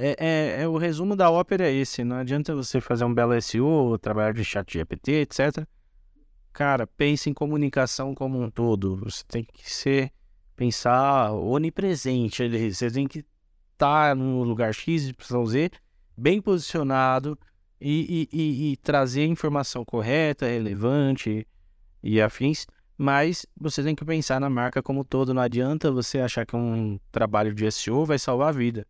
é, é, é, o resumo da ópera é esse. Não adianta você fazer um belo SEO, trabalhar de chat GPT, etc. Cara, pense em comunicação como um todo. Você tem que ser, pensar onipresente. Você tem que estar tá no lugar X, Y, Z, bem posicionado e, e, e, e trazer informação correta, relevante e afins. Mas você tem que pensar na marca como um todo. Não adianta você achar que um trabalho de SEO vai salvar a vida.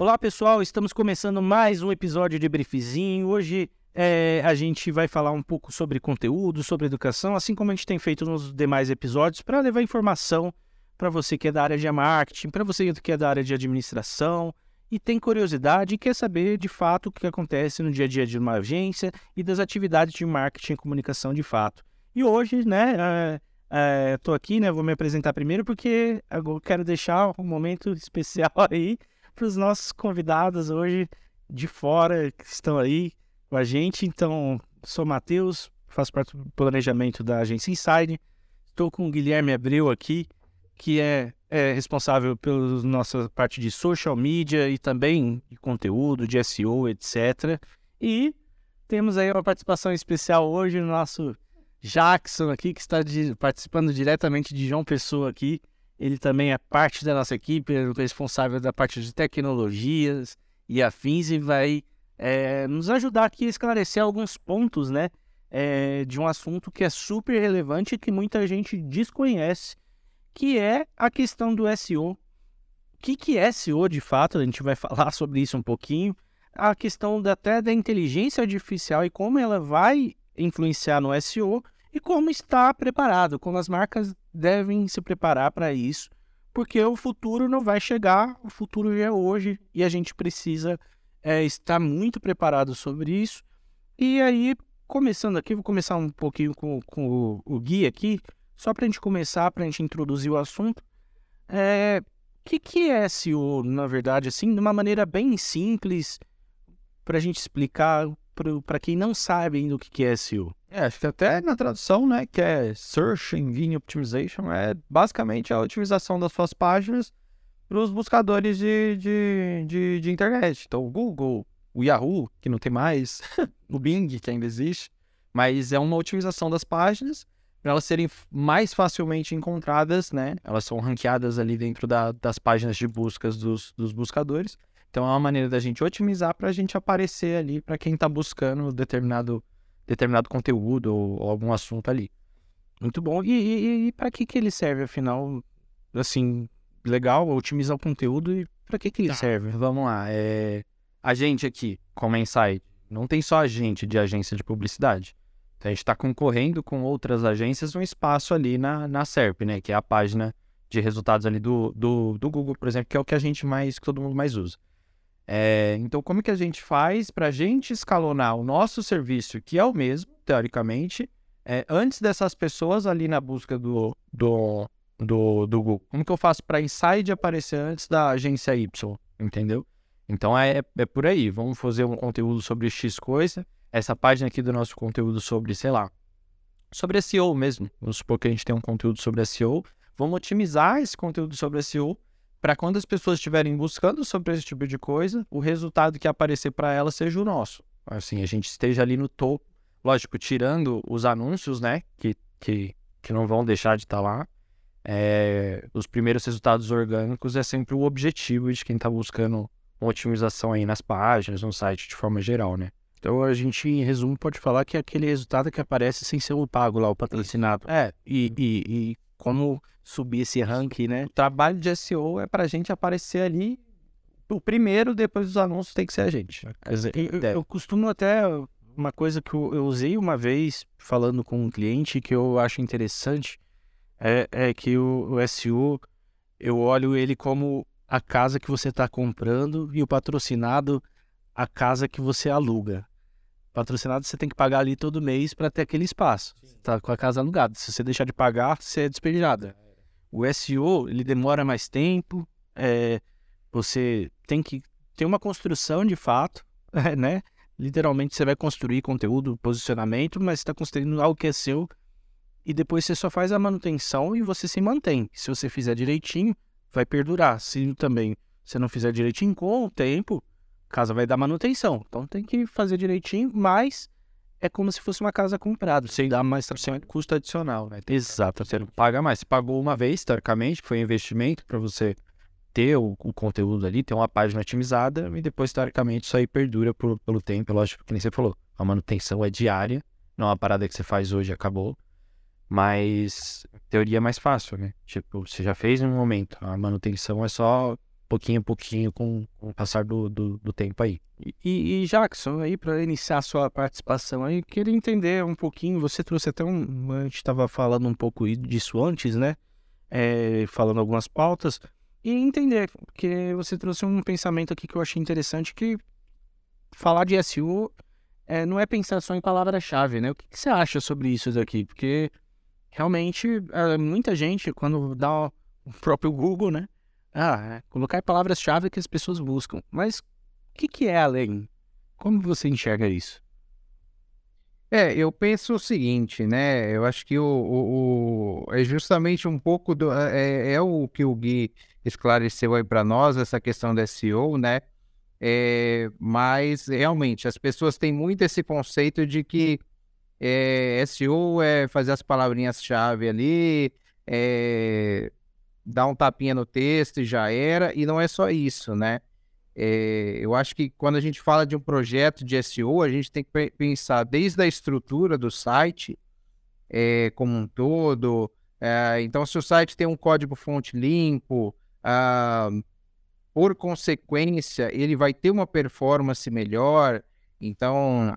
Olá pessoal, estamos começando mais um episódio de Briefzinho. Hoje é, a gente vai falar um pouco sobre conteúdo, sobre educação, assim como a gente tem feito nos demais episódios, para levar informação para você que é da área de marketing, para você que é da área de administração e tem curiosidade e quer saber de fato o que acontece no dia a dia de uma agência e das atividades de marketing e comunicação de fato. E hoje, né, é, é, aqui, né, vou me apresentar primeiro porque eu quero deixar um momento especial aí para os nossos convidados hoje de fora que estão aí com a gente. Então, sou Matheus, faço parte do planejamento da agência Inside. Estou com o Guilherme Abreu aqui, que é, é responsável pela nossa parte de social media e também de conteúdo, de SEO, etc. E temos aí uma participação especial hoje no nosso Jackson aqui, que está de, participando diretamente de João Pessoa aqui. Ele também é parte da nossa equipe, é responsável da parte de tecnologias e afins e vai é, nos ajudar aqui a esclarecer alguns pontos, né? É, de um assunto que é super relevante e que muita gente desconhece, que é a questão do SEO. O que, que é SEO de fato? A gente vai falar sobre isso um pouquinho. A questão da, até da inteligência artificial e como ela vai influenciar no SEO e como está preparado, como as marcas devem se preparar para isso, porque o futuro não vai chegar, o futuro já é hoje e a gente precisa é, estar muito preparado sobre isso. E aí, começando aqui, vou começar um pouquinho com, com o, o Gui aqui, só para a gente começar, para a gente introduzir o assunto. É, o que, que é SEO, na verdade, assim, de uma maneira bem simples, para a gente explicar para quem não sabe ainda o que é SEO? É, acho que até na tradução, né, que é Search Engine Optimization, é basicamente a otimização das suas páginas para os buscadores de, de, de, de, internet. Então, o Google, o Yahoo, que não tem mais, o Bing, que ainda existe, mas é uma otimização das páginas para elas serem mais facilmente encontradas, né? Elas são ranqueadas ali dentro da, das páginas de buscas dos, dos buscadores. Então, é uma maneira da gente otimizar para a gente aparecer ali para quem está buscando determinado, determinado conteúdo ou, ou algum assunto ali. Muito bom. E, e, e para que, que ele serve, afinal? Assim, legal, otimizar o conteúdo e para que, que ele tá. serve? Vamos lá. É... A gente aqui, como Insight, não tem só a gente de agência de publicidade. Então, a gente está concorrendo com outras agências um espaço ali na, na SERP, né? Que é a página de resultados ali do, do, do Google, por exemplo, que é o que a gente mais, que todo mundo mais usa. É, então, como que a gente faz para a gente escalonar o nosso serviço, que é o mesmo, teoricamente, é, antes dessas pessoas ali na busca do, do, do, do Google? Como que eu faço para Inside aparecer antes da agência Y? Entendeu? Então, é, é por aí. Vamos fazer um conteúdo sobre X coisa. Essa página aqui do nosso conteúdo sobre, sei lá, sobre SEO mesmo. Vamos supor que a gente tem um conteúdo sobre SEO. Vamos otimizar esse conteúdo sobre SEO para quando as pessoas estiverem buscando sobre esse tipo de coisa, o resultado que aparecer para elas seja o nosso. Assim, a gente esteja ali no topo, lógico, tirando os anúncios, né, que, que, que não vão deixar de estar tá lá. É, os primeiros resultados orgânicos é sempre o objetivo de quem está buscando uma otimização aí nas páginas, no site de forma geral, né? Então a gente, em resumo, pode falar que é aquele resultado que aparece sem ser o pago lá, o patrocinado. É, e, e, e como subir esse ranking, né? O trabalho de SEO é para a gente aparecer ali. O primeiro, depois dos anúncios, tem que ser a gente. Eu, eu costumo até. Uma coisa que eu, eu, usei uma vez falando com um cliente que eu acho interessante é, é que o, o SEO eu olho ele como a casa que você está comprando e o patrocinado a casa que você aluga. Patrocinado você tem que pagar ali todo mês para ter aquele espaço. Sim. Tá com a casa alugada. Se você deixar de pagar, você é despejado. O SEO, ele demora mais tempo. É, você tem que ter uma construção de fato, né? Literalmente você vai construir conteúdo, posicionamento, mas está construindo algo que é seu. e depois você só faz a manutenção e você se mantém. Se você fizer direitinho, vai perdurar. Se também você não fizer direitinho, com o tempo, casa vai dar manutenção. Então tem que fazer direitinho, mas é como se fosse uma casa comprada. Você dá mais tratamento. Custo adicional, né? Exato. Você não paga mais. Você pagou uma vez, teoricamente, que foi um investimento para você ter o, o, conteúdo ali, ter uma página otimizada, e depois, teoricamente, isso aí perdura por, pelo tempo. Lógico que nem você falou. A manutenção é diária, não é uma parada que você faz hoje e acabou. Mas, teoria é mais fácil, né? Tipo, você já fez em um momento. A manutenção é só pouquinho a pouquinho com, com o passar do, do, do, tempo aí. E, e Jackson, aí para iniciar a sua participação aí, queria entender um pouquinho, você trouxe até um, a gente estava falando um pouco disso antes, né? É, falando algumas pautas, e entender, porque você trouxe um pensamento aqui que eu achei interessante, que falar de SEO é, não é pensar só em palavra-chave, né? O que, que, você acha sobre isso daqui? Porque realmente é, muita gente, quando dá o próprio Google, né? Ah, é, colocar palavras-chave que as pessoas buscam. Mas o que, que é além? Como você enxerga isso? É, eu penso o seguinte, né? Eu acho que o, o, o é justamente um pouco do é, é, é, o que o Gui esclareceu aí para nós essa questão da SEO, né? É, mas realmente as pessoas têm muito esse conceito de que é, SEO é fazer as palavrinhas-chave ali, é, dar um tapinha no texto e já era, e não é só isso, né? É, eu acho que quando a gente fala de um projeto de SEO, a gente tem que pensar desde a estrutura do site é, como um todo. É, então, se o site tem um código-fonte limpo, ah, por consequência, ele vai ter uma performance melhor. Então,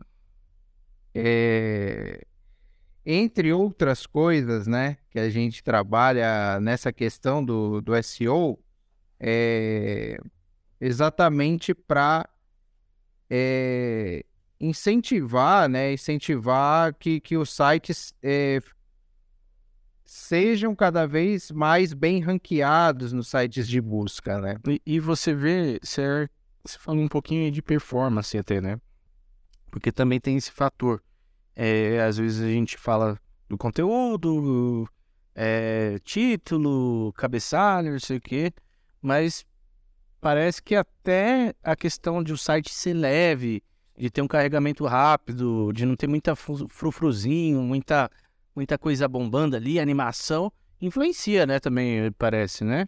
é, entre outras coisas, né, que a gente trabalha nessa questão do, do SEO, é exatamente para é, incentivar, né, incentivar que, que os sites é, sejam cada vez mais bem ranqueados nos sites de busca, né? E, e você vê, você, você falou um pouquinho de performance até, né? Porque também tem esse fator. É, às vezes a gente fala do conteúdo, é, título, cabeçalho, não sei o quê, mas parece que até a questão de o site ser leve, de ter um carregamento rápido, de não ter muita frufruzinho, muita, muita coisa bombando ali, animação, influencia, né, também, parece, né?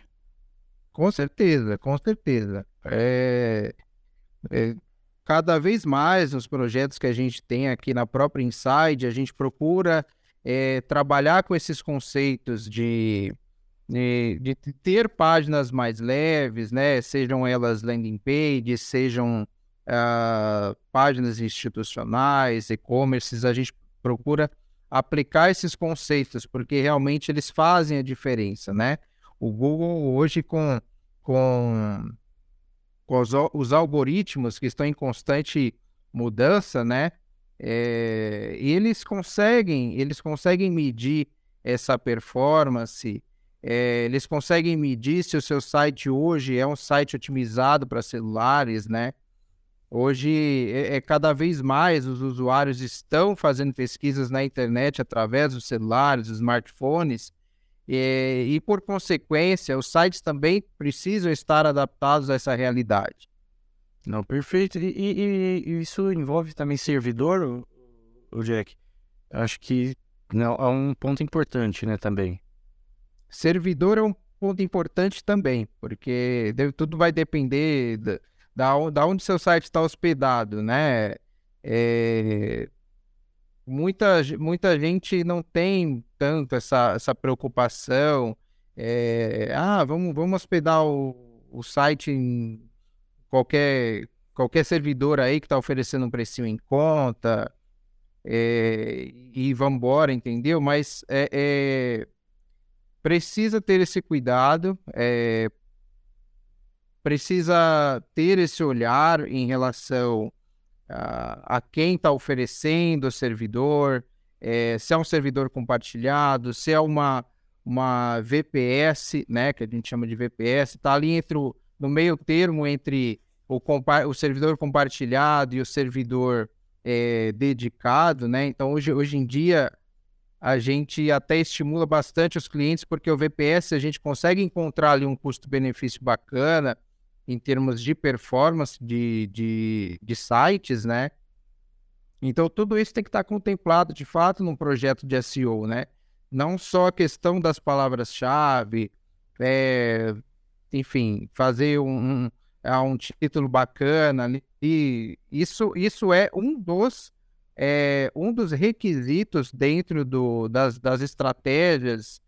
Com certeza, com certeza. É, é, cada vez mais nos projetos que a gente tem aqui na própria Inside, a gente procura é, trabalhar com esses conceitos de, de, de, ter páginas mais leves, né? Sejam elas landing pages, sejam uh, páginas institucionais, e-commerces, a gente procura aplicar esses conceitos, porque realmente eles fazem a diferença, né? O Google hoje com, com com os, os algoritmos que estão em constante mudança, né? É, eles conseguem, eles conseguem medir essa performance, é, eles conseguem medir se o seu site hoje é um site otimizado para celulares, né? Hoje é, é, cada vez mais os usuários estão fazendo pesquisas na internet através dos celulares, dos smartphones, e, e, por consequência, os sites também precisam estar adaptados a essa realidade. Não, perfeito. E, e, e isso envolve também servidor, o, Jack? Acho que não, é um ponto importante, né, também. Servidor é um ponto importante também, porque deve, tudo vai depender da, da, da onde seu site está hospedado, né? É, muita, muita gente não tem tanto essa, essa preocupação. É, ah, vamos, vamos hospedar o, o site em qualquer, qualquer servidor aí que está oferecendo um precinho em conta é, e vamos embora, entendeu? Mas é, é, precisa ter esse cuidado, é, precisa ter esse olhar em relação a, a quem está oferecendo o servidor, é, se é um servidor compartilhado, se é uma, uma VPS, né, que a gente chama de VPS, está ali entre o, no meio termo entre o, o servidor compartilhado e o servidor é, dedicado, né? Então hoje, hoje em dia a gente até estimula bastante os clientes, porque o VPS a gente consegue encontrar ali um custo-benefício bacana em termos de performance de, de, de sites, né? Então, tudo isso tem que estar contemplado de fato num projeto de SEO, né? Não só a questão das palavras-chave, é, enfim, fazer um, um, é, um título bacana, e isso, isso é um dos é, um dos requisitos dentro do, das, das estratégias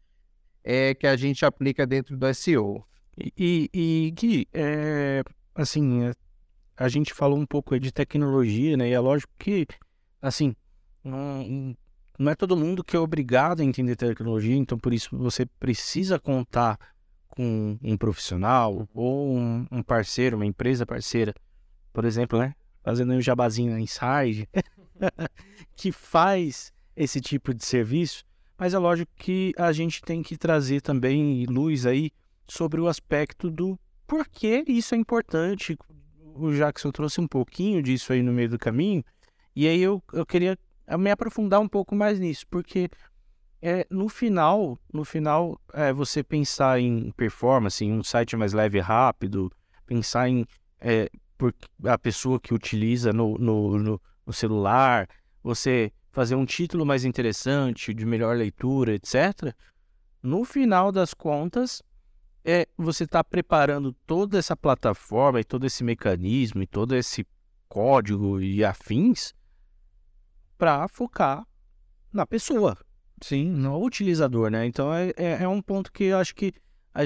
é, que a gente aplica dentro do SEO. E, e Gui, é, assim, é, a gente falou um pouco de tecnologia, né? E é lógico que, assim, não, não é todo mundo que é obrigado a entender tecnologia, então por isso você precisa contar com um profissional ou um, um parceiro, uma empresa parceira, por exemplo, né? Fazendo um jabazinho na Inside, que faz esse tipo de serviço, mas é lógico que a gente tem que trazer também luz aí sobre o aspecto do porquê isso é importante. O Jackson trouxe um pouquinho disso aí no meio do caminho, e aí eu, eu queria me aprofundar um pouco mais nisso, porque é, no final, no final, é, você pensar em performance, em um site mais leve e rápido, pensar em é, a pessoa que utiliza no, no, no, no celular, você fazer um título mais interessante, de melhor leitura, etc. No final das contas, é você está preparando toda essa plataforma e todo esse mecanismo e todo esse código e afins para focar na pessoa, sim, no utilizador, né? Então é, é, é um ponto que eu acho que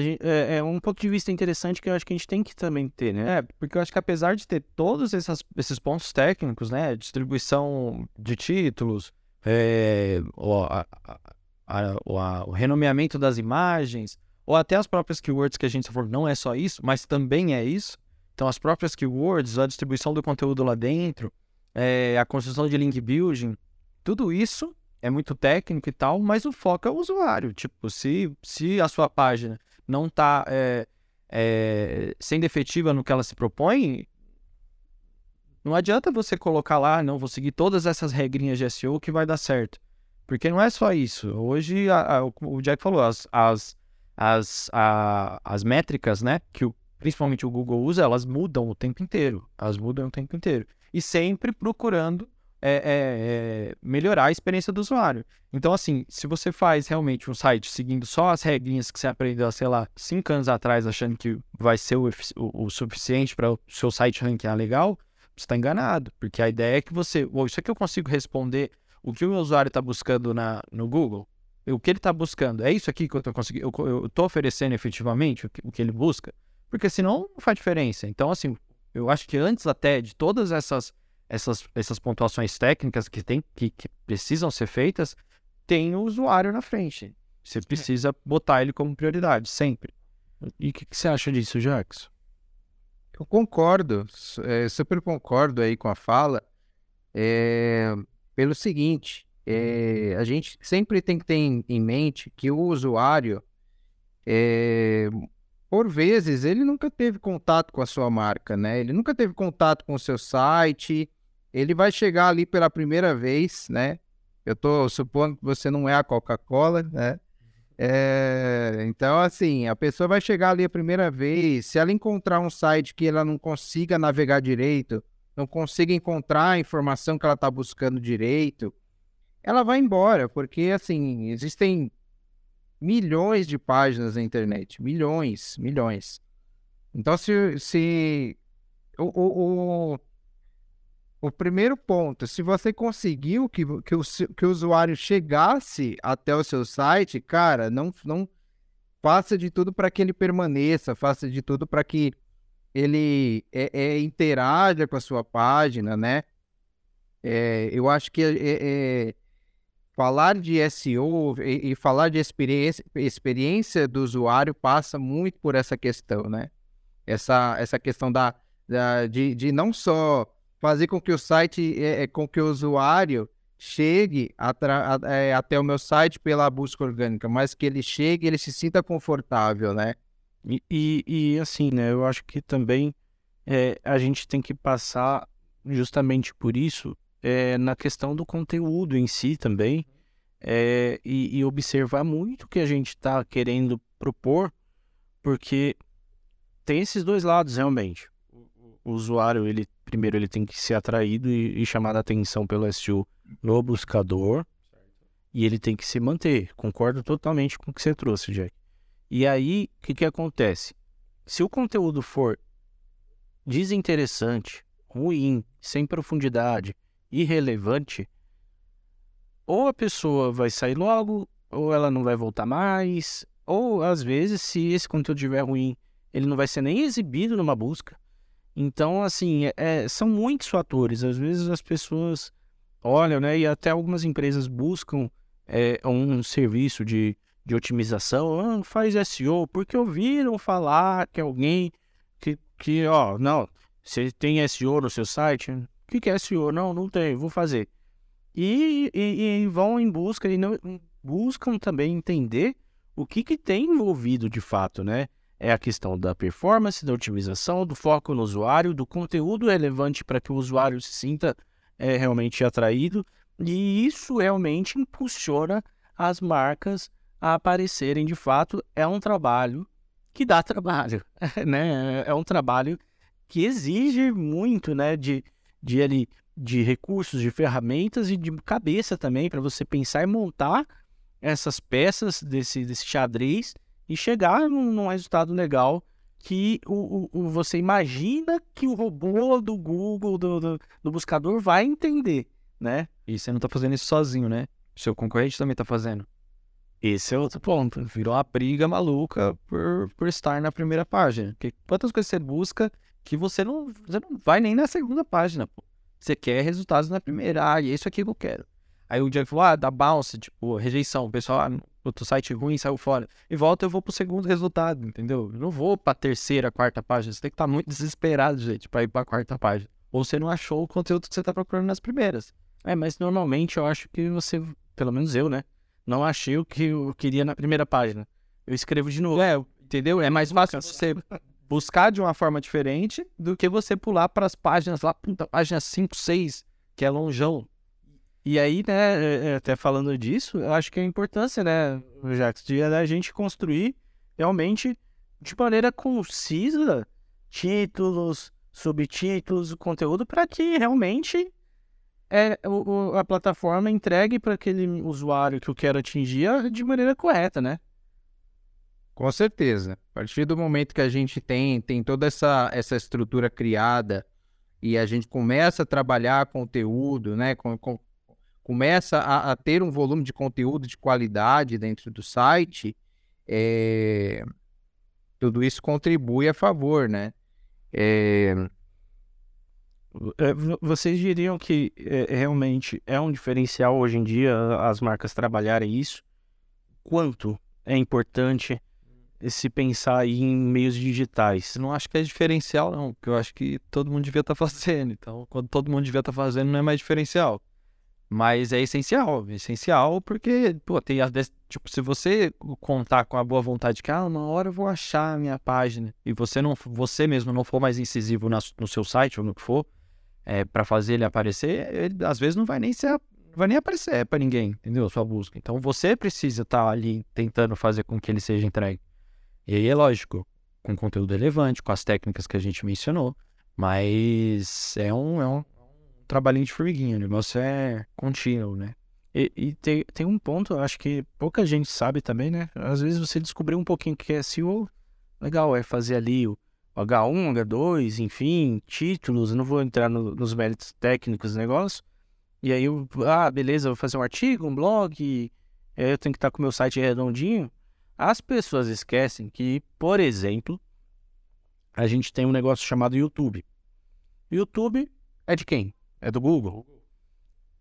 Gente, é, é, um ponto de vista interessante que eu acho que a gente tem que também ter, né? É, porque eu acho que apesar de ter todos essas, esses pontos técnicos, né? Distribuição de títulos, é, o, a, a, a, o renomeamento das imagens, ou até as próprias keywords que a gente falou, não é só isso, mas também é isso. Então, as próprias keywords, a distribuição do conteúdo lá dentro, é, a construção de link building, tudo isso é muito técnico e tal, mas o foco é o usuário. Tipo, se, se a sua página não está é, é, sendo efetiva no que ela se propõe, não adianta você colocar lá, não, vou seguir todas essas regrinhas de SEO que vai dar certo. Porque não é só isso. Hoje, a, a, o Jack falou, as, as, as, a, as métricas, né, que o, principalmente o Google usa, elas mudam o tempo inteiro. Elas mudam o tempo inteiro. E sempre procurando é, é, é, melhorar a experiência do usuário. Então, assim, se você faz realmente um site seguindo só as regrinhas que você aprendeu, sei lá, cinco anos atrás, achando que vai ser o, o, o suficiente para o seu site ranquear legal, você está enganado. Porque a ideia é que você, oh, isso aqui eu consigo responder o que o meu usuário está buscando na, no Google. O que ele está buscando? É isso aqui que eu estou conseguindo? Eu estou oferecendo efetivamente o que, o que ele busca? Porque senão não faz diferença. Então, assim, eu acho que antes até de todas essas essas, essas pontuações técnicas que, tem, que, que precisam ser feitas, tem o usuário na frente. Você é. precisa botar ele como prioridade, sempre. E o que, que, você acha disso, Jackson? Eu concordo, é, super concordo aí com a fala. É, pelo seguinte, é, a gente sempre tem que ter em, mente que o usuário, é, por vezes, ele nunca teve contato com a sua marca, né? Ele nunca teve contato com o seu site, ele vai chegar ali pela primeira vez, né? Eu tô supondo que você não é a Coca-Cola, né? É, então, assim, a pessoa vai chegar ali a primeira vez, se ela encontrar um site que ela não consiga navegar direito, não consiga encontrar a informação que ela está buscando direito, ela vai embora, porque, assim, existem milhões de páginas na internet, milhões, milhões. Então, se, se o, o, o o primeiro ponto, se você conseguiu que, que, o, que o usuário chegasse até o seu site, cara, não, não faça de tudo para que ele permaneça, faça de tudo para que ele é, é, interaja com a sua página, né? É, eu acho que é, é falar de SEO e, e, falar de experiência, experiência do usuário passa muito por essa questão, né? Essa, essa questão da, da de, de não só fazer com que o site, é, é, com que o usuário chegue atra, é, até o meu site pela busca orgânica, mas que ele chegue, ele se sinta confortável, né? E, e, e assim, né? Eu acho que também é, a gente tem que passar justamente por isso é, na questão do conteúdo em si também. é, e, e observar muito o que a gente está querendo propor, porque tem esses dois lados realmente. O usuário, ele primeiro ele tem que ser atraído e, e chamar a atenção pelo SEO no buscador, e ele tem que se manter. Concordo totalmente com o que você trouxe, Jack. E aí, o que, que acontece? Se o conteúdo for desinteressante, ruim, sem profundidade, irrelevante, ou a pessoa vai sair logo, ou ela não vai voltar mais, ou às vezes, se esse conteúdo estiver ruim, ele não vai ser nem exibido numa busca. Então, assim, é, é, são muitos fatores. Às vezes as pessoas olham, né, e até algumas empresas buscam é, um serviço de, de otimização, ah, faz SEO, porque ouviram falar que alguém que, que ó, não, você tem SEO no seu site? Que, que é SEO? Não, não tem, vou fazer. E, e, e vão em busca e não, buscam também entender o que, que tem envolvido de fato, né? É a questão da performance, da otimização, do foco no usuário, do conteúdo relevante para que o usuário se sinta é, realmente atraído. E isso realmente impulsiona as marcas a aparecerem de fato. É um trabalho que dá trabalho, né? É um trabalho que exige muito, né? De, de, ali, de recursos, de ferramentas e de cabeça também para você pensar e montar essas peças desse, desse xadrez e chegar num, num resultado legal que o, o, o, você imagina que o robô do Google, do, do, do, buscador, vai entender, né? E você não está fazendo isso sozinho, né? Seu concorrente também está fazendo. Esse é outro ponto. Virou uma briga maluca por, por estar na primeira página. Porque quantas coisas você busca que você não, você não vai nem na segunda página, pô. Você quer resultados na primeira. Ah, é isso aqui que eu quero. Aí o Diego falou, ah, dá bounce, tipo, rejeição. O pessoal, ah, outro site ruim, saiu fora. E volta, eu vou pro segundo resultado, entendeu? Eu não vou pra terceira, quarta página. Você tem que estar tá muito desesperado, gente, pra ir pra quarta página. Ou você não achou o conteúdo que você tá procurando nas primeiras. É, mas normalmente eu acho que você, pelo menos eu, né? Não achei o que eu queria na primeira página. Eu escrevo de novo. É, entendeu? É mais fácil você buscar de uma forma diferente do que você pular para as páginas lá, puta, página 5, 6, que é longeão. E aí, né, é, é, até falando disso, eu acho que a importância, né, Jax, de a gente construir realmente de maneira concisa títulos, subtítulos, conteúdo para que realmente é, o, a plataforma entregue para aquele usuário que eu quero atingir de maneira correta, né? Com certeza. A partir do momento que a gente tem, tem toda essa, essa estrutura criada e a gente começa a trabalhar conteúdo, né? Com, com, começa a, a, ter um volume de conteúdo de qualidade dentro do site, é, tudo isso contribui a favor, né? É, vocês diriam que é, realmente é um diferencial hoje em dia as marcas trabalharem isso? Quanto é importante se pensar em meios digitais? Não acho que é diferencial, não, porque eu acho que todo mundo devia estar tá fazendo. Então, quando todo mundo devia estar tá fazendo, não é mais diferencial. Mas é essencial, é essencial porque, pô, tem vezes, tipo, se você contar com a boa vontade que, ah, uma hora eu vou achar a minha página, e você não, você mesmo não for mais incisivo na, no seu site ou no que for, é, para fazer ele aparecer, ele às vezes não vai nem ser, vai nem aparecer para ninguém, entendeu? Sua busca. Então você precisa estar tá ali tentando fazer com que ele seja entregue. E aí é lógico, com conteúdo relevante, com as técnicas que a gente mencionou, mas é um, é um trabalhinho de formiguinha, o negócio é contínuo, né? E, e, tem, tem um ponto, acho que pouca gente sabe também, né? Às vezes você descobriu um pouquinho o que é SEO, legal, é fazer ali o H1, H2, enfim, títulos, não vou entrar no, nos méritos técnicos do negócio. E aí, eu, ah, beleza, vou fazer um artigo, um blog, eu tenho que estar com o meu site redondinho. As pessoas esquecem que, por exemplo, a gente tem um negócio chamado YouTube. YouTube é de quem? É do Google.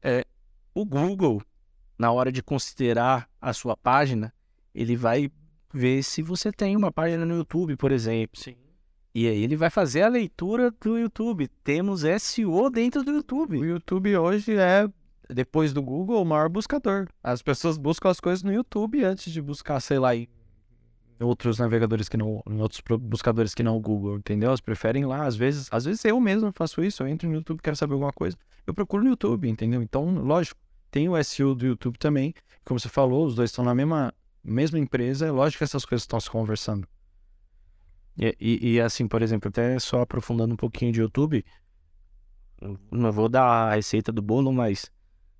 É, o Google, na hora de considerar a sua página, ele vai ver se você tem uma página no YouTube, por exemplo. Sim. E aí ele vai fazer a leitura do YouTube. Temos SEO dentro do YouTube. O YouTube hoje é, depois do Google, o maior buscador. As pessoas buscam as coisas no YouTube antes de buscar, sei lá, em outros navegadores que não, em outros buscadores que não o Google, entendeu? Elas preferem lá, às vezes, às vezes eu mesmo faço isso, eu entro no YouTube, quero saber alguma coisa, eu procuro no YouTube, entendeu? Então, lógico, tem o SEO do YouTube também. Como você falou, os dois estão na mesma, mesma empresa. É lógico que essas coisas estão se conversando. E, e, e, assim, por exemplo, até só aprofundando um pouquinho de YouTube, não vou dar a receita do bolo, mas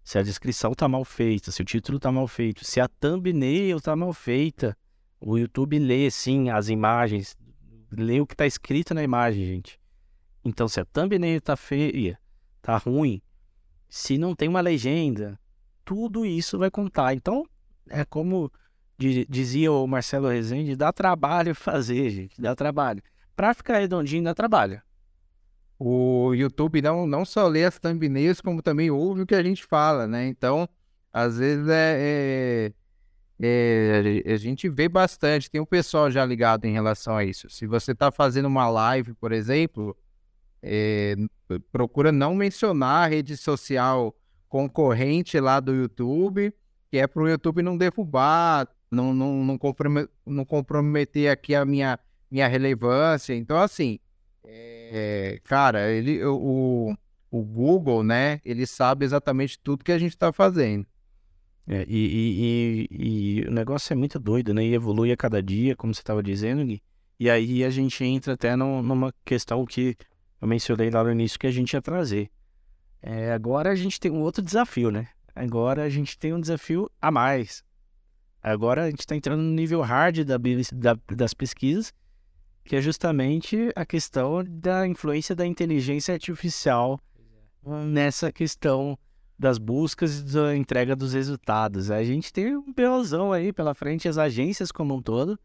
se a descrição tá mal feita, se o título tá mal feito, se a thumbnail tá mal feita, o YouTube lê sim as imagens, lê o que tá escrito na imagem, gente. Então, se a thumbnail tá feia, tá ruim, se não tem uma legenda, tudo isso vai contar. Então, é como dizia o Marcelo Rezende, dá trabalho fazer, gente, dá trabalho. Para ficar redondinho, dá trabalho. O YouTube não, não só lê as thumbnails, como também ouve o que a gente fala, né? Então, às vezes é, é, é, a gente vê bastante, tem um pessoal já ligado em relação a isso. Se você está fazendo uma live, por exemplo, é, procura não mencionar a rede social concorrente lá do YouTube, que é para o YouTube não derrubar, não, não, não, comprometer, não comprometer aqui a minha, minha relevância. Então, assim, é, cara, ele, o, o Google, né, ele sabe exatamente tudo que a gente está fazendo. É, e, e, e, e, o negócio é muito doido, né? E evolui a cada dia, como você estava dizendo, Gui. E aí a gente entra até no, numa questão que eu mencionei lá no início que a gente ia trazer. É, agora a gente tem um outro desafio, né? Agora a gente tem um desafio a mais. Agora a gente está entrando no nível hard da, da, das pesquisas, que é justamente a questão da influência da inteligência artificial nessa questão das buscas e da entrega dos resultados. A gente tem um belozão aí pela frente, as agências como um todo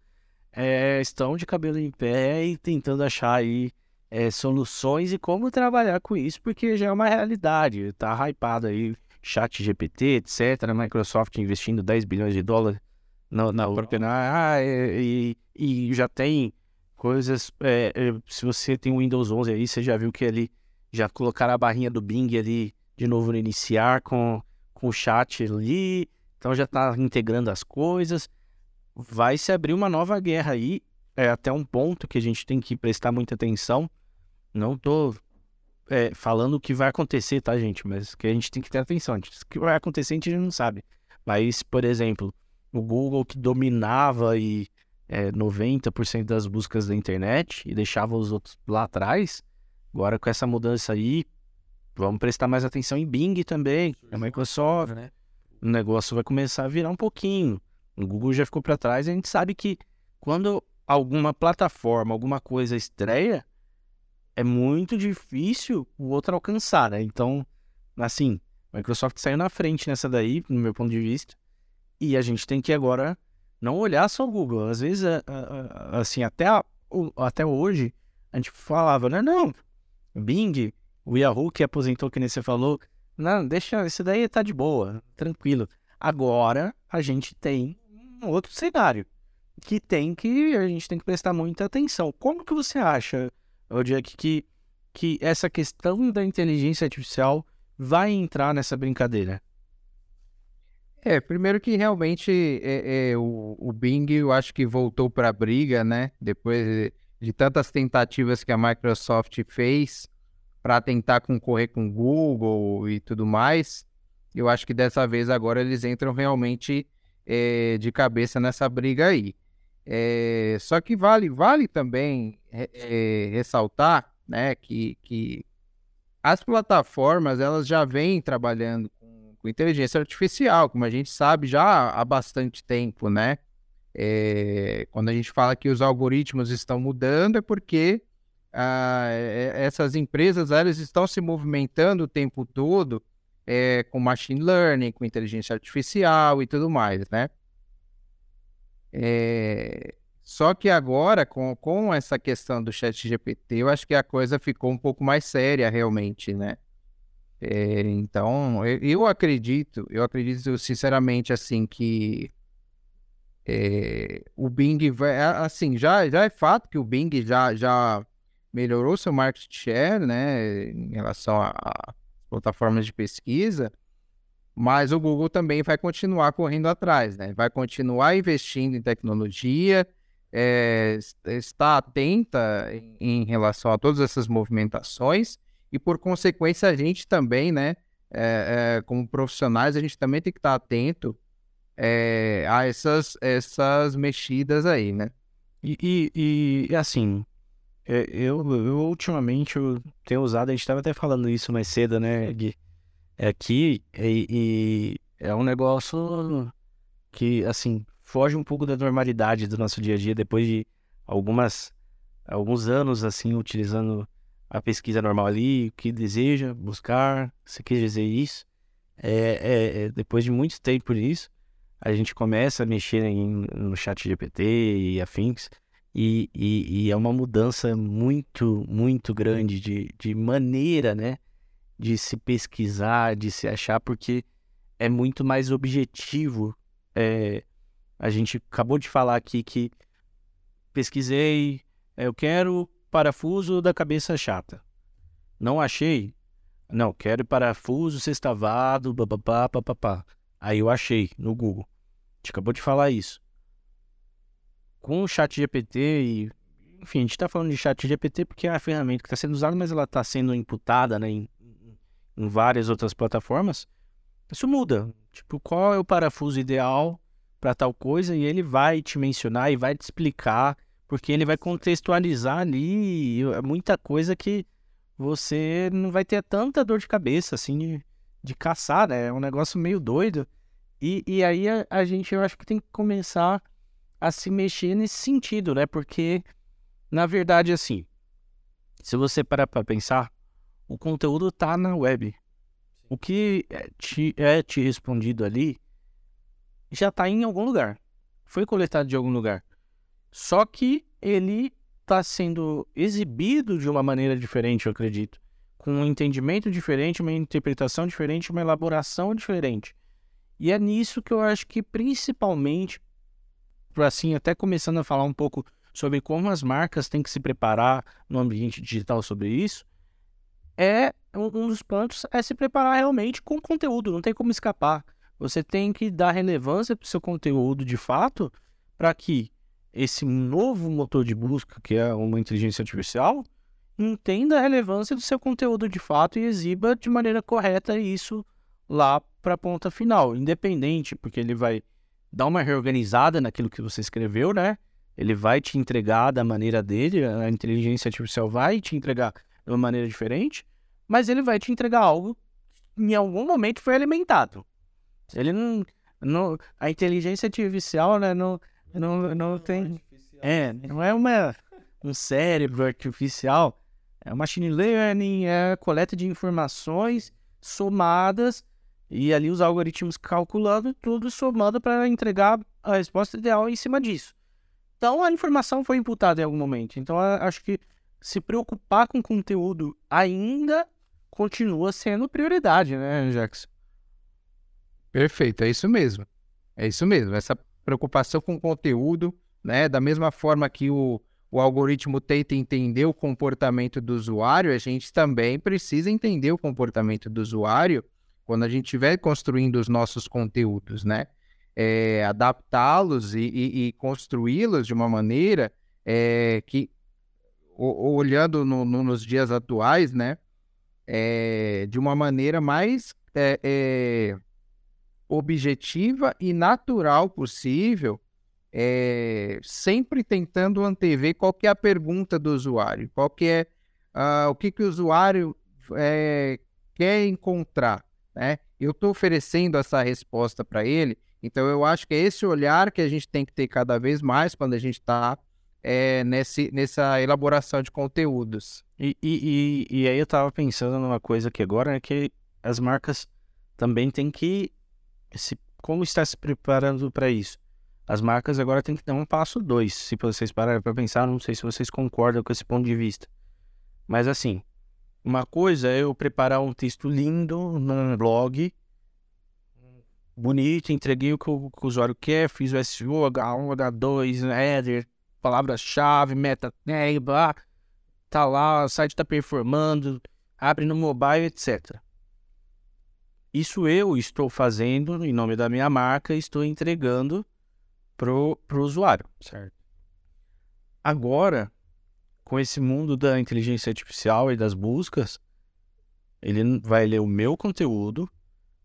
é, estão de cabelo em pé e tentando achar aí é, soluções e como trabalhar com isso, porque já é uma realidade, tá hypado aí, chat GPT, etc, a Microsoft investindo 10 bilhões de dólares na, na própria... Ah, e, e, já tem coisas, é, é, se você tem o Windows 11 aí, você já viu que ali, já colocaram a barrinha do Bing ali, de novo no iniciar, com, com o chat ali, então já tá integrando as coisas, vai se abrir uma nova guerra aí, é até um ponto que a gente tem que prestar muita atenção. Não tô é, falando o que vai acontecer, tá, gente? Mas que a gente tem que ter atenção. O que vai acontecer a gente não sabe. Mas, por exemplo, o Google que dominava e é, 90% das buscas da internet e deixava os outros lá atrás, agora com essa mudança aí, vamos prestar mais atenção em Bing também, a Microsoft, né? O negócio vai começar a virar um pouquinho. O Google já ficou para trás, a gente sabe que quando alguma plataforma, alguma coisa estreia, é muito difícil o outro alcançar, né? Então, assim, a Microsoft saiu na frente nessa daí, no meu ponto de vista, e a gente tem que agora não olhar só o Google. Às vezes, assim, até, até hoje, a gente falava, né? Não, Bing, o Yahoo que aposentou, que nem você falou, não, deixa, isso daí tá de boa, tranquilo. Agora, a gente tem um outro cenário que tem que a gente tem que prestar muita atenção. Como que você acha, Jack, que, que essa questão da inteligência artificial vai entrar nessa brincadeira? É, primeiro que realmente é, é, o, o Bing eu acho que voltou para a briga, né? Depois de, de tantas tentativas que a Microsoft fez para tentar concorrer com o Google e tudo mais, eu acho que dessa vez agora eles entram realmente é, de cabeça nessa briga aí. É, só que vale, vale também é, ressaltar né, que, que as plataformas elas já vêm trabalhando com, inteligência artificial, como a gente sabe já há bastante tempo, né? É, quando a gente fala que os algoritmos estão mudando é porque ah, essas empresas elas estão se movimentando o tempo todo é, com machine learning, com inteligência artificial e tudo mais, né? É... Só que agora, com, com essa questão do chat GPT, eu acho que a coisa ficou um pouco mais séria realmente, né? É, então, eu, eu, acredito, eu acredito sinceramente, assim, que é, o Bing vai, assim, já, já é fato que o Bing já, já melhorou seu market share, né, em relação a plataformas de pesquisa, mas o Google também vai continuar correndo atrás, né? Vai continuar investindo em tecnologia, é, está atenta em, em, relação a todas essas movimentações e, por consequência, a gente também, né? é, é, como profissionais, a gente também tem que estar atento é, a essas, essas mexidas aí, né? E, e, e assim, é, eu, eu ultimamente eu tenho usado, a gente estava até falando isso mais cedo, né, Gui? É aqui e, e é um negócio que, assim, foge um pouco da normalidade do nosso dia a dia depois de algumas alguns anos assim utilizando a pesquisa normal ali, o que deseja buscar, se quer dizer isso. É, é, é, depois de muito tempo nisso, a gente começa a mexer em, no chat GPT e afins, e, e, e, é uma mudança muito, muito grande de, de maneira, né, de se pesquisar, de se achar, porque é muito mais objetivo. É, a gente acabou de falar aqui que pesquisei, eu quero parafuso da cabeça chata. Não achei? Não, quero parafuso sextavado, papapá, papapá. Aí eu achei no Google. A gente acabou de falar isso. Com o chat GPT e... Enfim, a gente está falando de chat GPT porque é a ferramenta que está sendo usada, mas ela está sendo imputada né, em, em várias outras plataformas. Isso muda. Tipo, qual é o parafuso ideal para tal coisa? E ele vai te mencionar e vai te explicar porque ele vai contextualizar ali é muita coisa que você não vai ter tanta dor de cabeça, assim, de, de caçar, né? É um negócio meio doido. E, e aí a, a gente, eu acho que tem que começar a se mexer nesse sentido, né? Porque, na verdade, assim, se você parar para pensar, o conteúdo tá na web. O que é te, é te respondido ali já tá em algum lugar. Foi coletado de algum lugar. Só que ele está sendo exibido de uma maneira diferente, eu acredito. Com um entendimento diferente, uma interpretação diferente, uma elaboração diferente. E é nisso que eu acho que principalmente, assim, até começando a falar um pouco sobre como as marcas têm que se preparar no ambiente digital sobre isso, é um dos pontos é se preparar realmente com conteúdo, não tem como escapar. Você tem que dar relevância para o seu conteúdo de fato, para que esse novo motor de busca, que é uma inteligência artificial, entenda a relevância do seu conteúdo de fato e exiba de maneira correta isso lá para a ponta final, independente, porque ele vai dar uma reorganizada naquilo que você escreveu, né? Ele vai te entregar da maneira dele, a inteligência artificial vai te entregar de uma maneira diferente, mas ele vai te entregar algo que em algum momento foi alimentado. Ele não, não a inteligência artificial, né, não não, não tem. É, não é uma, um cérebro artificial. É machine learning, é coleta de informações somadas e ali os algoritmos calculando tudo somando para entregar a resposta ideal em cima disso. Então a informação foi imputada em algum momento. Então acho que se preocupar com conteúdo ainda continua sendo prioridade, né, Jackson? Perfeito, é isso mesmo. É isso mesmo. Essa preocupação com conteúdo, né? Da mesma forma que o, o algoritmo tenta entender o comportamento do usuário, a gente também precisa entender o comportamento do usuário quando a gente estiver construindo os nossos conteúdos, né? É, adaptá-los e, e, e construí-los de uma maneira é, que, o, olhando no, no, nos dias atuais, né? É, de uma maneira mais é, é, objetiva e natural possível, é, sempre tentando antever qual que é a pergunta do usuário, qual que é uh, o que, que o usuário é, quer encontrar, né? Eu estou oferecendo essa resposta para ele, então eu acho que é esse olhar que a gente tem que ter cada vez mais quando a gente está é, nesse, nessa elaboração de conteúdos. E, e, e, e aí eu estava pensando numa coisa que agora é que as marcas também têm que se, como está se preparando para isso? As marcas agora têm que dar um passo dois. Se vocês pararem para pensar, não sei se vocês concordam com esse ponto de vista. Mas assim, uma coisa é eu preparar um texto lindo no blog, bonito, entreguei o que o, que o usuário quer, fiz o SEO, H1, H2, header, palavra-chave, meta tag, blá, tá lá, o site está performando, abre no mobile, etc. Isso eu estou fazendo em nome da minha marca e estou entregando para o usuário, certo? Agora, com esse mundo da inteligência artificial e das buscas, Ele vai ler o meu conteúdo,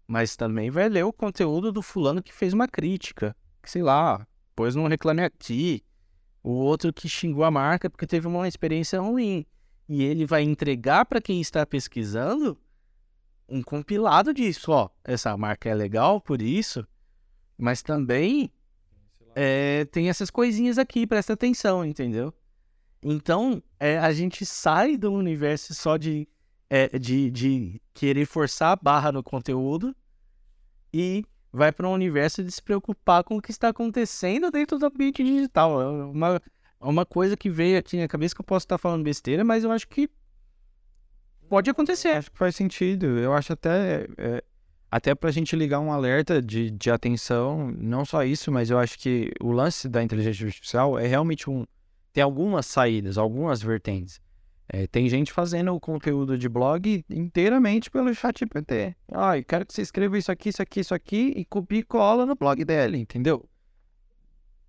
mas também vai ler o conteúdo do fulano que fez uma crítica, que sei lá, pôs num reclame aqui, o outro que xingou a marca porque teve uma experiência ruim. E ele vai entregar para quem está pesquisando um compilado disso, ó, essa marca é legal por isso, mas também é, tem essas coisinhas aqui, presta atenção, entendeu? Então, é, a gente sai do universo só de, é, de, de querer forçar a barra no conteúdo e vai para um universo de se preocupar com o que está acontecendo dentro do ambiente digital. É uma, é uma coisa que veio aqui na cabeça que eu posso estar falando besteira, mas eu acho que pode acontecer. Acho que faz sentido. Eu acho até. É, até pra gente ligar um alerta de, de atenção, não só isso, mas eu acho que o lance da inteligência artificial é realmente um. Tem algumas saídas, algumas vertentes. É, tem gente fazendo o conteúdo de blog inteiramente pelo chat GPT. Ah, eu quero que você escreva isso aqui, isso aqui, isso aqui e copie e cola no blog dele, entendeu?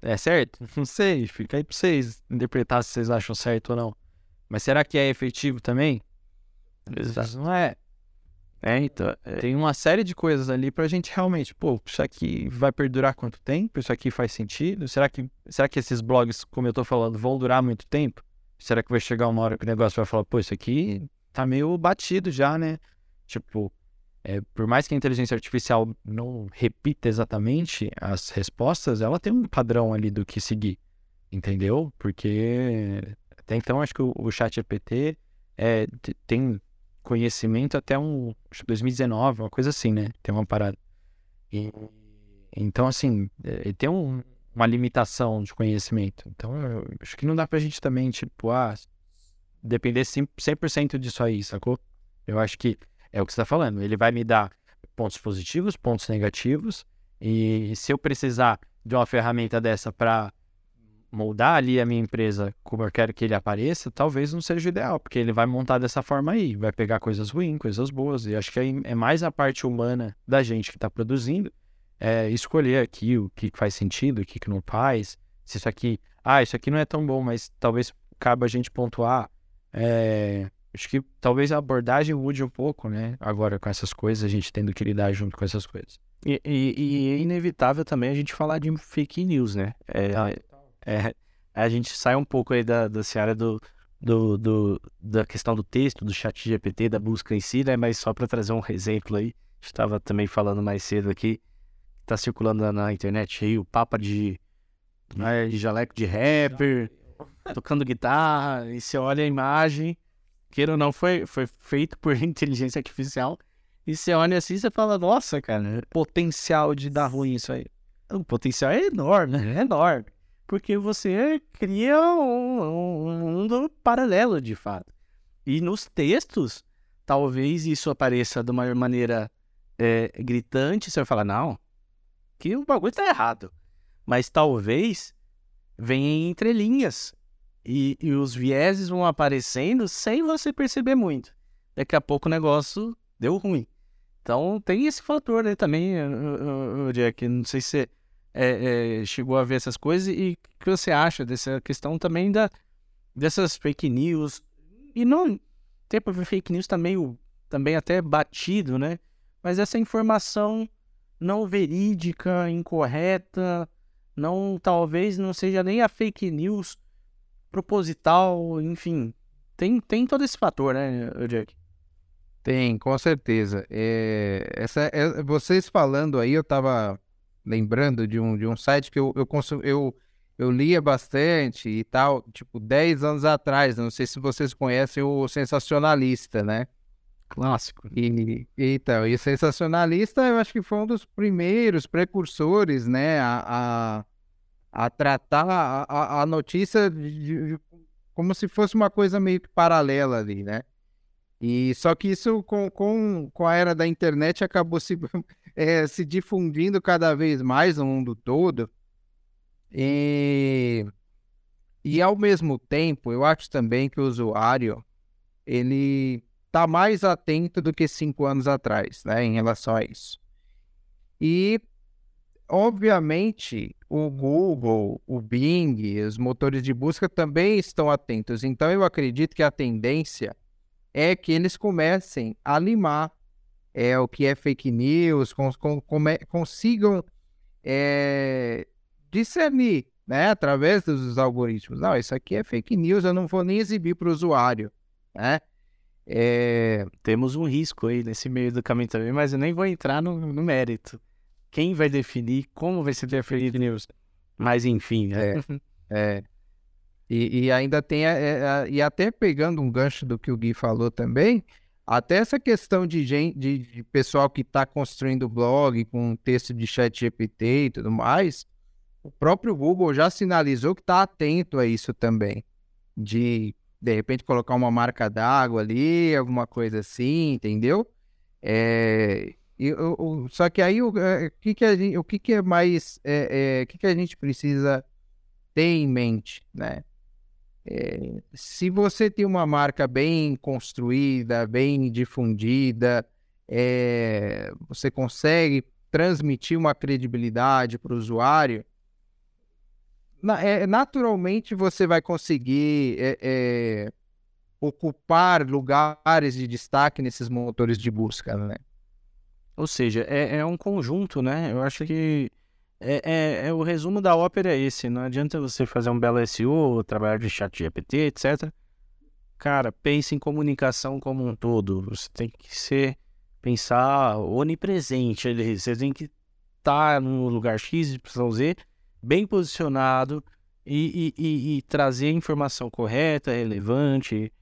É certo? Não sei, fica aí pra vocês interpretar se vocês acham certo ou não. Mas será que é efetivo também? Exato. Não é. É, então. É... Tem uma série de coisas ali pra gente realmente, pô, isso aqui vai perdurar quanto tempo? Isso aqui faz sentido? Será que, será que esses blogs, como eu tô falando, vão durar muito tempo? Será que vai chegar uma hora que o negócio vai falar, pô, isso aqui tá meio batido já, né? Tipo, é, por mais que a inteligência artificial não repita exatamente as respostas, ela tem um padrão ali do que seguir, entendeu? Porque até então acho que o, o chat GPT é, tem conhecimento até um, acho 2019, uma coisa assim, né? Tem uma parada. E, então, assim, é, tem um, uma limitação de conhecimento. Então, eu acho que não dá pra gente também, tipo, ah, depender 100% disso aí, sacou? Eu acho que é o que você tá falando. Ele vai me dar pontos positivos, pontos negativos, e se eu precisar de uma ferramenta dessa para moldar ali a minha empresa como eu quero que ele apareça, talvez não seja o ideal, porque ele vai montar dessa forma aí, vai pegar coisas ruins, coisas boas, e acho que é mais a parte humana da gente que está produzindo, é escolher aqui o que faz sentido, o que, não faz, se isso aqui, ah, isso aqui não é tão bom, mas talvez cabe a gente pontuar, é, acho que talvez a abordagem mude um pouco, né, agora com essas coisas, a gente tendo que lidar junto com essas coisas. E, e, e é inevitável também a gente falar de fake news, né? É, ah, é, a gente sai um pouco aí da, da seara do, do, do, da questão do texto, do chat GPT, da busca em si, né? Mas só para trazer um exemplo aí, estava também falando mais cedo aqui, tá circulando na, internet aí o papa de, né, de jaleco de rapper, tocando guitarra, e você olha a imagem, queira ou não, foi, foi feito por inteligência artificial, e você olha assim e você fala, nossa, cara, potencial de dar ruim isso aí. O potencial é enorme, né? É enorme porque você cria um, um, mundo paralelo de fato. E nos textos, talvez isso apareça de uma maneira é, gritante, você vai falar, não, que o bagulho está errado. Mas talvez venha entre linhas e, e os vieses vão aparecendo sem você perceber muito. Daqui a pouco o negócio deu ruim. Então tem esse fator né, também, Jack. Não sei se é, é, chegou a ver essas coisas e o que você acha dessa questão também da, dessas fake news. E não. Tempo fake news tá meio. também até batido, né? Mas essa informação não verídica, incorreta, não talvez não seja nem a fake news proposital, enfim. Tem, tem todo esse fator, né, Jack? Tem, com certeza. É, essa, é, vocês falando aí, eu tava lembrando de um, de um site que eu, eu, consum, eu, eu lia bastante e tal, tipo, 10 anos atrás. Não sei se vocês conhecem o Sensacionalista, né? Clássico. E, então, e o Sensacionalista eu acho que foi um dos primeiros precursores, né, a, a, a tratar a, a notícia de, de, como se fosse uma coisa meio que paralela ali, né? E só que isso com, com, com a era da internet acabou se é, se difundindo cada vez mais no mundo todo. E, e ao mesmo tempo, eu acho também que o usuário ele está mais atento do que cinco anos atrás, né, em relação a isso. E obviamente o Google, o Bing, os motores de busca também estão atentos. Então eu acredito que a tendência é que eles comecem a limar é, o que é fake news, com, com, come, consigam é, discernir né, através dos algoritmos. Não, isso aqui é fake news, eu não vou nem exibir para o usuário. Né? É... Temos um risco aí nesse meio do caminho também, mas eu nem vou entrar no, no mérito. Quem vai definir como vai ser fake news? Mas enfim, né? é. é. E, e, ainda tem, é, e até pegando um gancho do que o Gui falou também, até essa questão de, gente, de, de pessoal que está construindo blog com texto de chat GPT e tudo mais, o próprio Google já sinalizou que está atento a isso também. De, de repente, colocar uma marca d'água ali, alguma coisa assim, entendeu? É, e, o, o, só que aí o, é, que, que, a gente, o que, que é mais. É, é, o que, que a gente precisa ter em mente, né? É, se você tem uma marca bem construída, bem difundida, é, você consegue transmitir uma credibilidade para o usuário, na, é, naturalmente você vai conseguir é, é, ocupar lugares de destaque nesses motores de busca, né? Ou seja, é, é um conjunto, né? Eu acho que é, é, é, o resumo da ópera é esse. Não adianta você fazer um belo SEO, trabalhar de chat GPT, etc. Cara, pense em comunicação como um todo. Você tem que ser, pensar onipresente. Você tem que estar tá no lugar X, Y, Z, bem posicionado e, e, e, e trazer a informação correta, relevante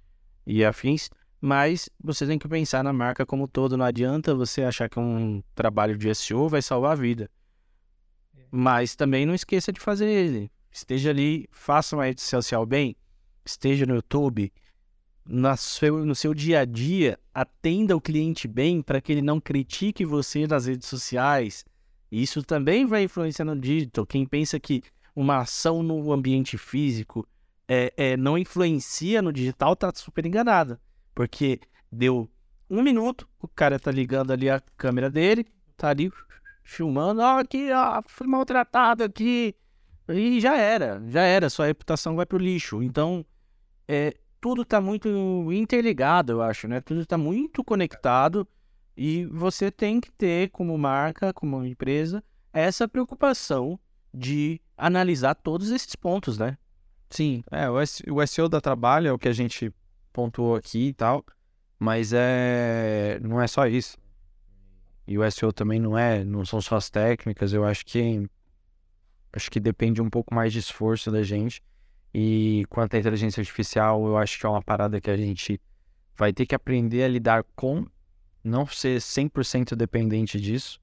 e afins. Mas você tem que pensar na marca como um todo. Não adianta você achar que um trabalho de SEO vai salvar a vida. Mas também não esqueça de fazer ele. Esteja ali, faça uma rede social bem, esteja no YouTube, no seu, no seu dia a dia, atenda o cliente bem para que ele não critique você nas redes sociais. Isso também vai influenciar no digital. Quem pensa que uma ação no ambiente físico é, é, não influencia no digital tá super enganado. Porque deu um minuto, o cara tá ligando ali a câmera dele, tá ali filmando, ó, aqui, ó, fui maltratado aqui. E já era, já era, sua reputação vai pro lixo. Então, é, tudo tá muito interligado, eu acho, né? Tudo tá muito conectado e você tem que ter, como marca, como empresa, essa preocupação de analisar todos esses pontos, né? Sim, é, o SEO dá trabalho, é o que a gente pontuou aqui e tal, mas é não é só isso. E o SEO também não é, não são só as técnicas, eu acho que acho que depende um pouco mais de esforço da gente. E quanto à inteligência artificial, eu acho que é uma parada que a gente vai ter que aprender a lidar com, não ser 100% dependente disso,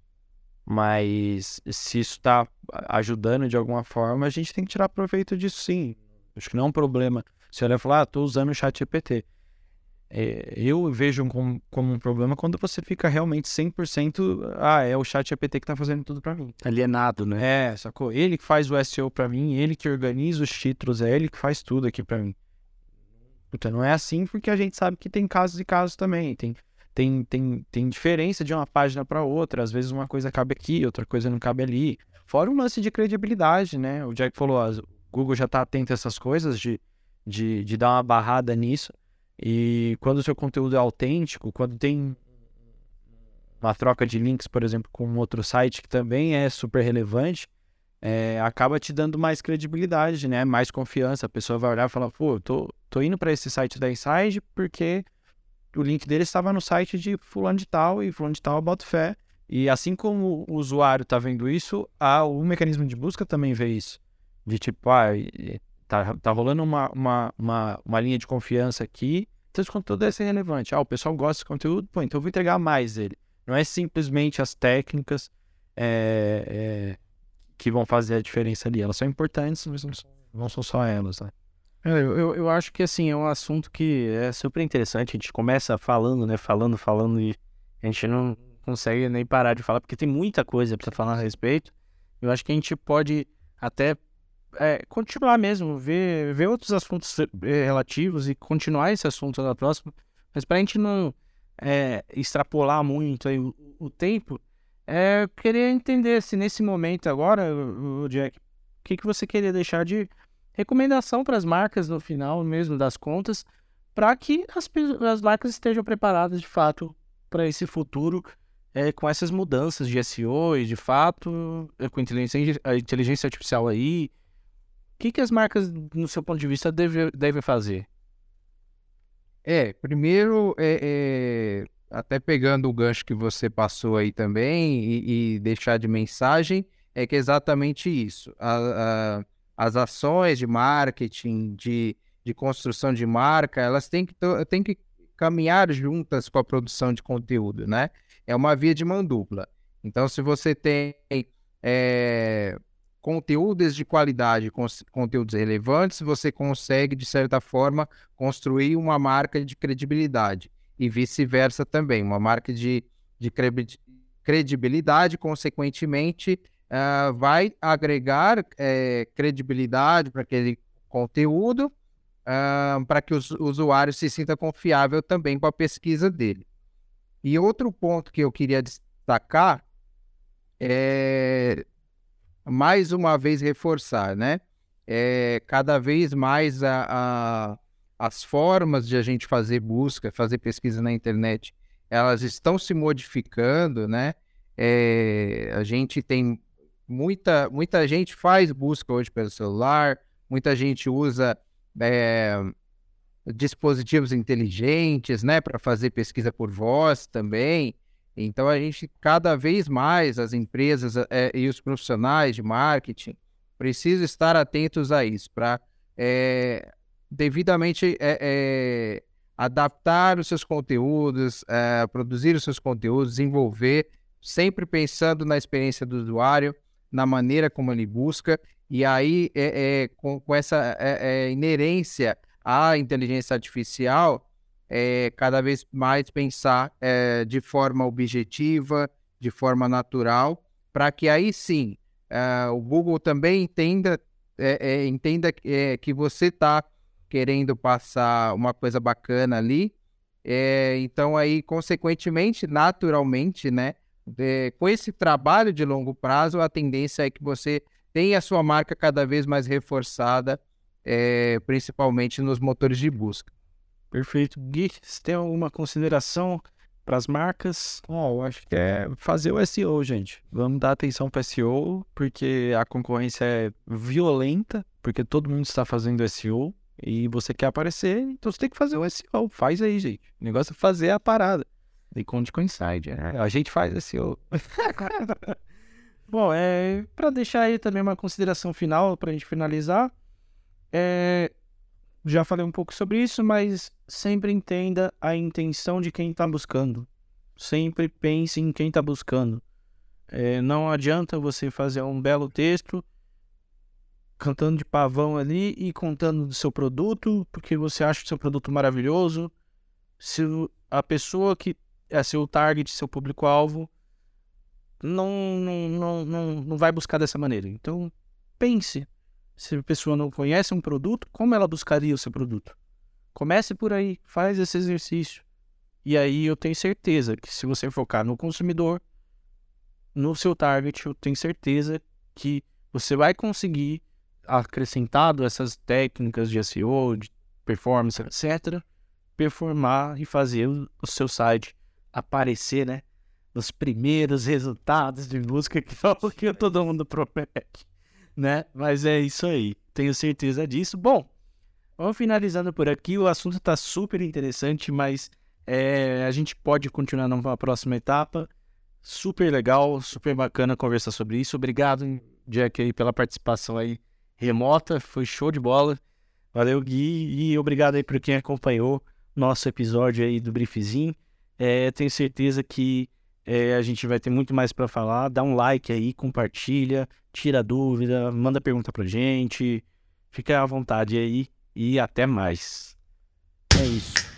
mas se isso está ajudando de alguma forma, a gente tem que tirar proveito disso sim. Acho que não é um problema. Se olhar e falar, ah, estou usando o chat GPT. É, eu vejo como, como um problema quando você fica realmente 100%, ah, é o chat GPT que tá fazendo tudo para mim. Alienado, né? É, sacou? Ele que faz o SEO para mim, ele que organiza os títulos, é ele que faz tudo aqui para mim. Puta, não é assim porque a gente sabe que tem casos e casos também. Tem, tem, tem, tem diferença de uma página para outra. Às vezes uma coisa cabe aqui, outra coisa não cabe ali. Fora um lance de credibilidade, né? O Jack falou, o Google já tá atento a essas coisas de, de, de dar uma barrada nisso. E quando o seu conteúdo é autêntico, quando tem uma troca de links, por exemplo, com outro site que também é super relevante, é, acaba te dando mais credibilidade, né? Mais confiança. A pessoa vai olhar e falar, pô, tô, tô indo para esse site da Inside porque o link dele estava no site de fulano de tal e fulano de tal bota fé. E assim como o usuário está vendo isso, a, o mecanismo de busca também vê isso. De tipo, ah, tá, tá rolando uma, uma, uma, uma linha de confiança aqui, então esse conteúdo é ser relevante. Ah, o pessoal gosta desse conteúdo, pô, então eu vou entregar mais ele. Não é simplesmente as técnicas é, é, que vão fazer a diferença ali. Elas são importantes, mas não são, não são só elas, né? É, eu, eu, eu acho que assim, é um assunto que é super interessante. A gente começa falando, né? Falando, falando e a gente não consegue nem parar de falar, porque tem muita coisa para falar a respeito. Eu acho que a gente pode até é, continuar mesmo, ver, ver outros assuntos eh, relativos e continuar esse assunto na próxima. Mas para a gente não é, extrapolar muito aí o, o, tempo, é, queria entender se nesse momento agora, o, Jack, o que, que você queria deixar de recomendação para as marcas no final mesmo das contas, para que as, as marcas estejam preparadas de fato para esse futuro é, com essas mudanças de SEO e de fato, é, com inteligência, a inteligência artificial aí. O que, que as marcas, no seu ponto de vista, devem deve fazer? É, primeiro, é, é, até pegando o gancho que você passou aí também e, e deixar de mensagem, é que é exatamente isso. A, a, as ações de marketing, de, de construção de marca, elas têm que, têm que caminhar juntas com a produção de conteúdo, né? É uma via de mão dupla. Então, se você tem é, conteúdos de qualidade, conteúdos relevantes, você consegue, de certa forma, construir uma marca de credibilidade. E vice-versa também, uma marca de, de credibilidade, consequentemente, uh, vai agregar é, credibilidade para aquele conteúdo uh, para que o usuário se sinta confiável também com a pesquisa dele. E outro ponto que eu queria destacar é, mais uma vez, reforçar, né? É, cada vez mais a, a, as formas de a gente fazer busca, fazer pesquisa na internet, elas estão se modificando, né? É, a gente tem muita, muita gente faz busca hoje pelo celular, muita gente usa é, dispositivos inteligentes, né, para fazer pesquisa por voz também. Então a gente cada vez mais as empresas é, e os profissionais de marketing precisam estar atentos a isso para é, devidamente é, adaptar os seus conteúdos, produzir os seus conteúdos, desenvolver, sempre pensando na experiência do usuário, na maneira como ele busca. E aí, com, com, essa inerência à inteligência artificial, é, cada vez mais pensar é, de forma objetiva, de forma natural, para que aí sim é, o Google também entenda, é, entenda que você está querendo passar uma coisa bacana ali. então aí, consequentemente, naturalmente, né, com esse trabalho de longo prazo, a tendência é que você tem a sua marca cada vez mais reforçada, é, principalmente nos motores de busca. Perfeito. Gui, você tem alguma consideração para as marcas? Oh, eu acho que é fazer o SEO, gente. Vamos dar atenção para SEO, porque a concorrência é violenta, porque todo mundo está fazendo SEO e você quer aparecer, então você tem que fazer o SEO. Faz aí, gente. O negócio é fazer a parada. E conte com Inside. Né? A gente faz SEO. Bom, é, para deixar aí também uma consideração final para a gente finalizar, é, já falei um pouco sobre isso, mas sempre entenda a intenção de quem está buscando. Sempre pense em quem está buscando. É, não adianta você fazer um belo texto cantando de pavão ali e contando do seu produto, porque você acha o seu produto maravilhoso. Se a pessoa que é seu target, seu público-alvo, não, não, não, não, não vai buscar dessa maneira. Então, pense. Se a pessoa não conhece um produto, como ela buscaria o seu produto? Comece por aí, faz esse exercício. E aí eu tenho certeza que se você focar no consumidor, no seu target, eu tenho certeza que você vai conseguir, acrescentado essas técnicas de SEO, de performance, etc., performar e fazer o seu site aparecer, né? nos primeiros resultados de música que é que todo mundo promete, né? Mas é isso aí, tenho certeza disso. Bom, vamos finalizando por aqui. O assunto está super interessante, mas é, a gente pode continuar numa próxima etapa. Super legal, super bacana conversar sobre isso. Obrigado, Jack, aí, pela participação aí remota. Foi show de bola. Valeu, Gui, e obrigado aí por quem acompanhou nosso episódio aí do Briefzinho. É, tenho certeza que é, a gente vai ter muito mais para falar. Dá um like aí, compartilha, tira dúvida, manda pergunta pra gente. Fica à vontade aí e até mais. É isso.